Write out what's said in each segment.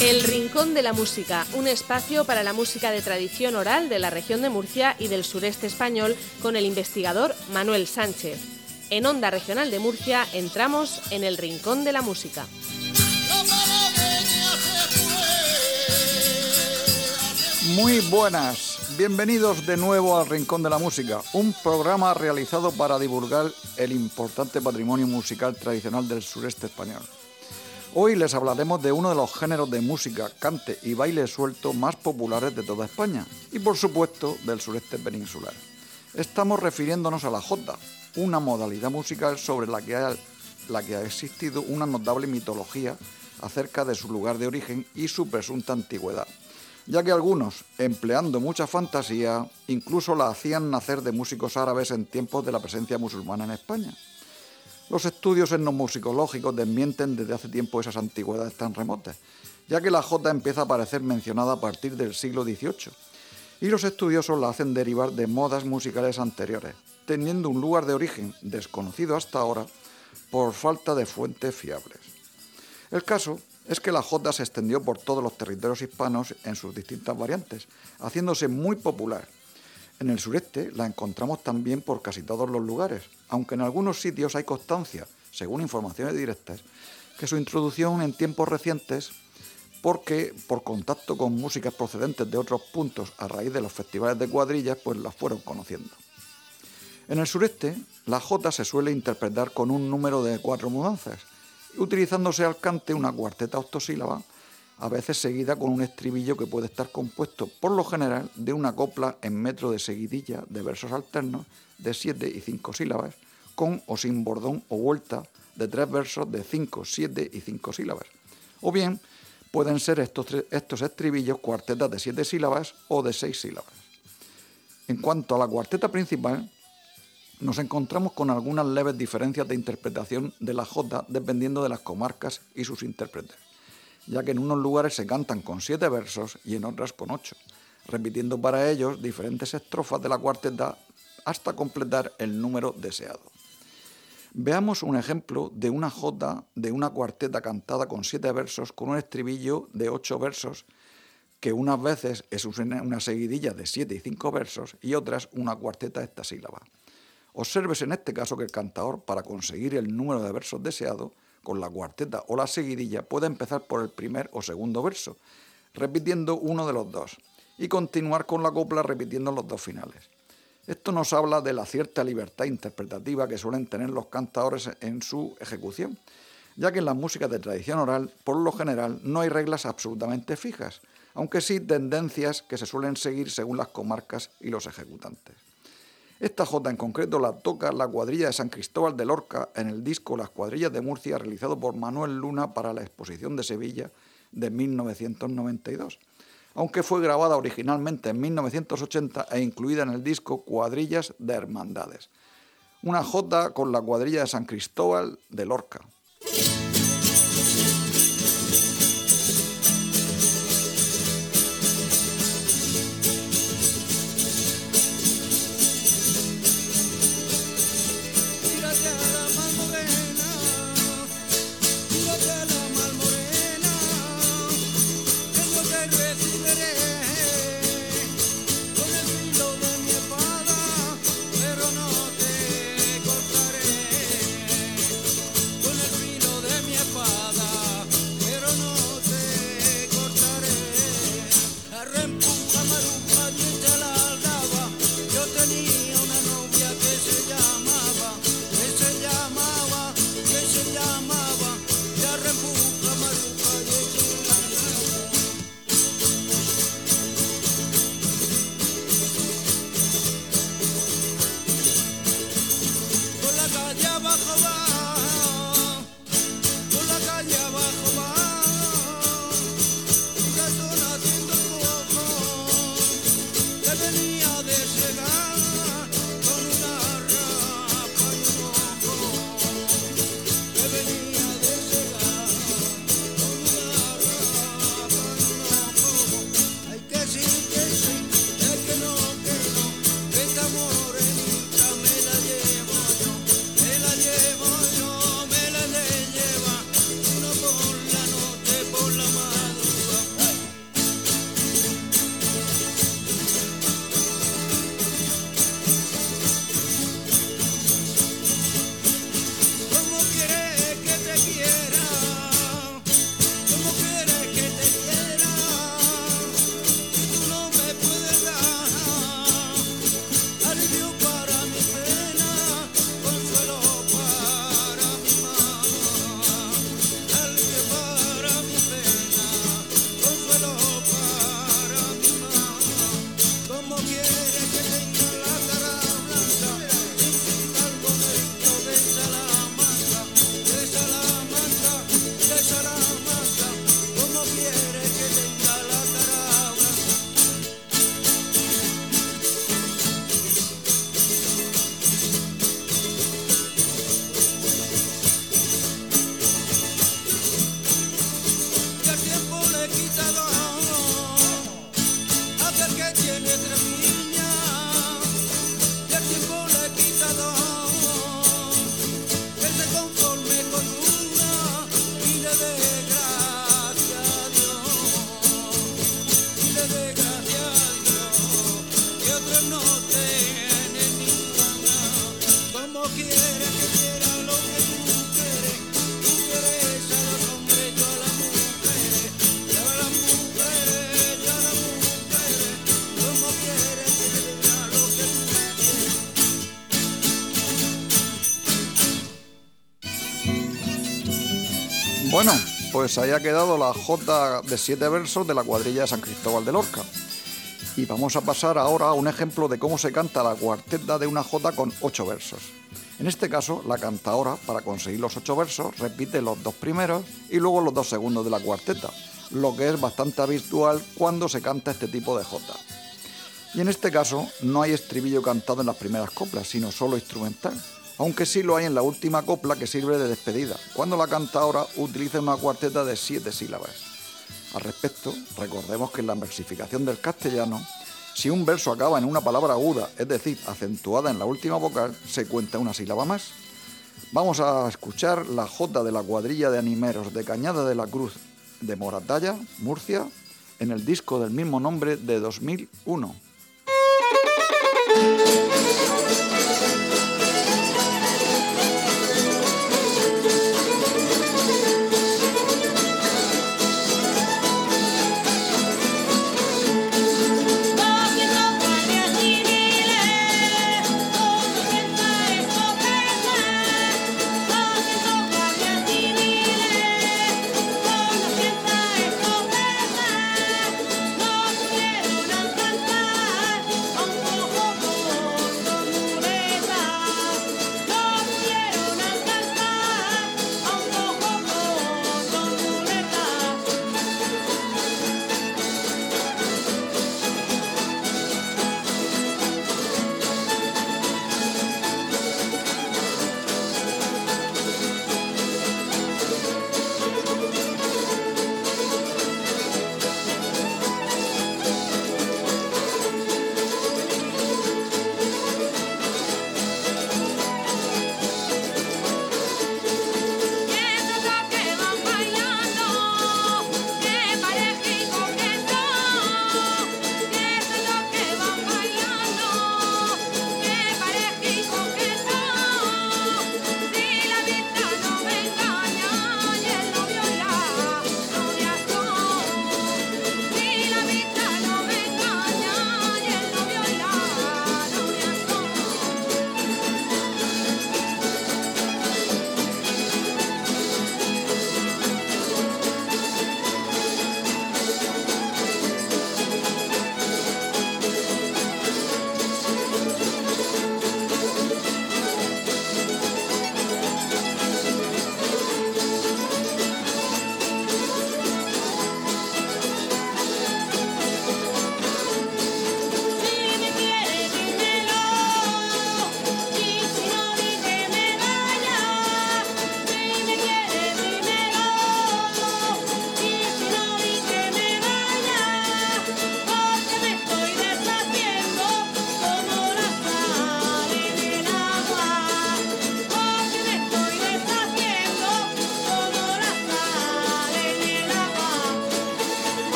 El Rincón de la Música, un espacio para la música de tradición oral de la región de Murcia y del sureste español con el investigador Manuel Sánchez. En Onda Regional de Murcia entramos en el Rincón de la Música. Muy buenas, bienvenidos de nuevo al Rincón de la Música, un programa realizado para divulgar el importante patrimonio musical tradicional del sureste español. Hoy les hablaremos de uno de los géneros de música, cante y baile suelto más populares de toda España y por supuesto del sureste peninsular. Estamos refiriéndonos a la jota, una modalidad musical sobre la que, ha, la que ha existido una notable mitología acerca de su lugar de origen y su presunta antigüedad, ya que algunos, empleando mucha fantasía, incluso la hacían nacer de músicos árabes en tiempos de la presencia musulmana en España. Los estudios etnomusicológicos desmienten desde hace tiempo esas antigüedades tan remotas, ya que la jota empieza a aparecer mencionada a partir del siglo XVIII, y los estudiosos la hacen derivar de modas musicales anteriores, teniendo un lugar de origen desconocido hasta ahora por falta de fuentes fiables. El caso es que la jota se extendió por todos los territorios hispanos en sus distintas variantes, haciéndose muy popular en el sureste la encontramos también por casi todos los lugares, aunque en algunos sitios hay constancia, según informaciones directas, que su introducción en tiempos recientes, porque por contacto con músicas procedentes de otros puntos a raíz de los festivales de cuadrillas, pues las fueron conociendo. En el sureste, la jota se suele interpretar con un número de cuatro mudanzas, utilizándose al cante una cuarteta octosílaba a veces seguida con un estribillo que puede estar compuesto por lo general de una copla en metro de seguidilla de versos alternos de 7 y 5 sílabas, con o sin bordón o vuelta de tres versos de 5, 7 y 5 sílabas. O bien pueden ser estos, estos estribillos cuartetas de 7 sílabas o de 6 sílabas. En cuanto a la cuarteta principal, nos encontramos con algunas leves diferencias de interpretación de la jota dependiendo de las comarcas y sus intérpretes ya que en unos lugares se cantan con siete versos y en otras con ocho, repitiendo para ellos diferentes estrofas de la cuarteta hasta completar el número deseado. Veamos un ejemplo de una jota de una cuarteta cantada con siete versos con un estribillo de ocho versos, que unas veces es una seguidilla de siete y cinco versos y otras una cuarteta sílaba. Observes en este caso que el cantador, para conseguir el número de versos deseado, con la cuarteta o la seguidilla puede empezar por el primer o segundo verso, repitiendo uno de los dos, y continuar con la copla repitiendo los dos finales. Esto nos habla de la cierta libertad interpretativa que suelen tener los cantadores en su ejecución, ya que en las músicas de tradición oral, por lo general, no hay reglas absolutamente fijas, aunque sí tendencias que se suelen seguir según las comarcas y los ejecutantes. Esta jota en concreto la toca la cuadrilla de San Cristóbal de Lorca en el disco Las cuadrillas de Murcia realizado por Manuel Luna para la exposición de Sevilla de 1992, aunque fue grabada originalmente en 1980 e incluida en el disco Cuadrillas de Hermandades. Una jota con la cuadrilla de San Cristóbal de Lorca. Bueno, pues ahí ha quedado la J de siete versos de la cuadrilla de San Cristóbal de Lorca. Y vamos a pasar ahora a un ejemplo de cómo se canta la cuarteta de una J con ocho versos. En este caso, la cantadora, para conseguir los ocho versos, repite los dos primeros y luego los dos segundos de la cuarteta, lo que es bastante habitual cuando se canta este tipo de J. Y en este caso, no hay estribillo cantado en las primeras coplas, sino solo instrumental, aunque sí lo hay en la última copla que sirve de despedida, cuando la cantadora utiliza una cuarteta de siete sílabas. Al respecto, recordemos que en la versificación del castellano si un verso acaba en una palabra aguda, es decir, acentuada en la última vocal, se cuenta una sílaba más. Vamos a escuchar la J de la cuadrilla de animeros de Cañada de la Cruz de Moratalla, Murcia, en el disco del mismo nombre de 2001.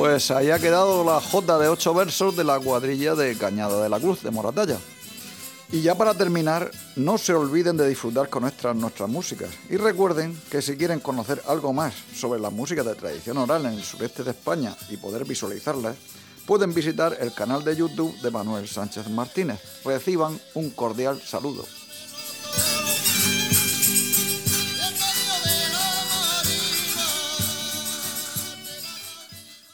Pues ahí ha quedado la J de ocho versos de la cuadrilla de Cañada de la Cruz de Moratalla. Y ya para terminar, no se olviden de disfrutar con nuestras, nuestras músicas. Y recuerden que si quieren conocer algo más sobre la música de tradición oral en el sureste de España y poder visualizarlas, pueden visitar el canal de YouTube de Manuel Sánchez Martínez. Reciban un cordial saludo.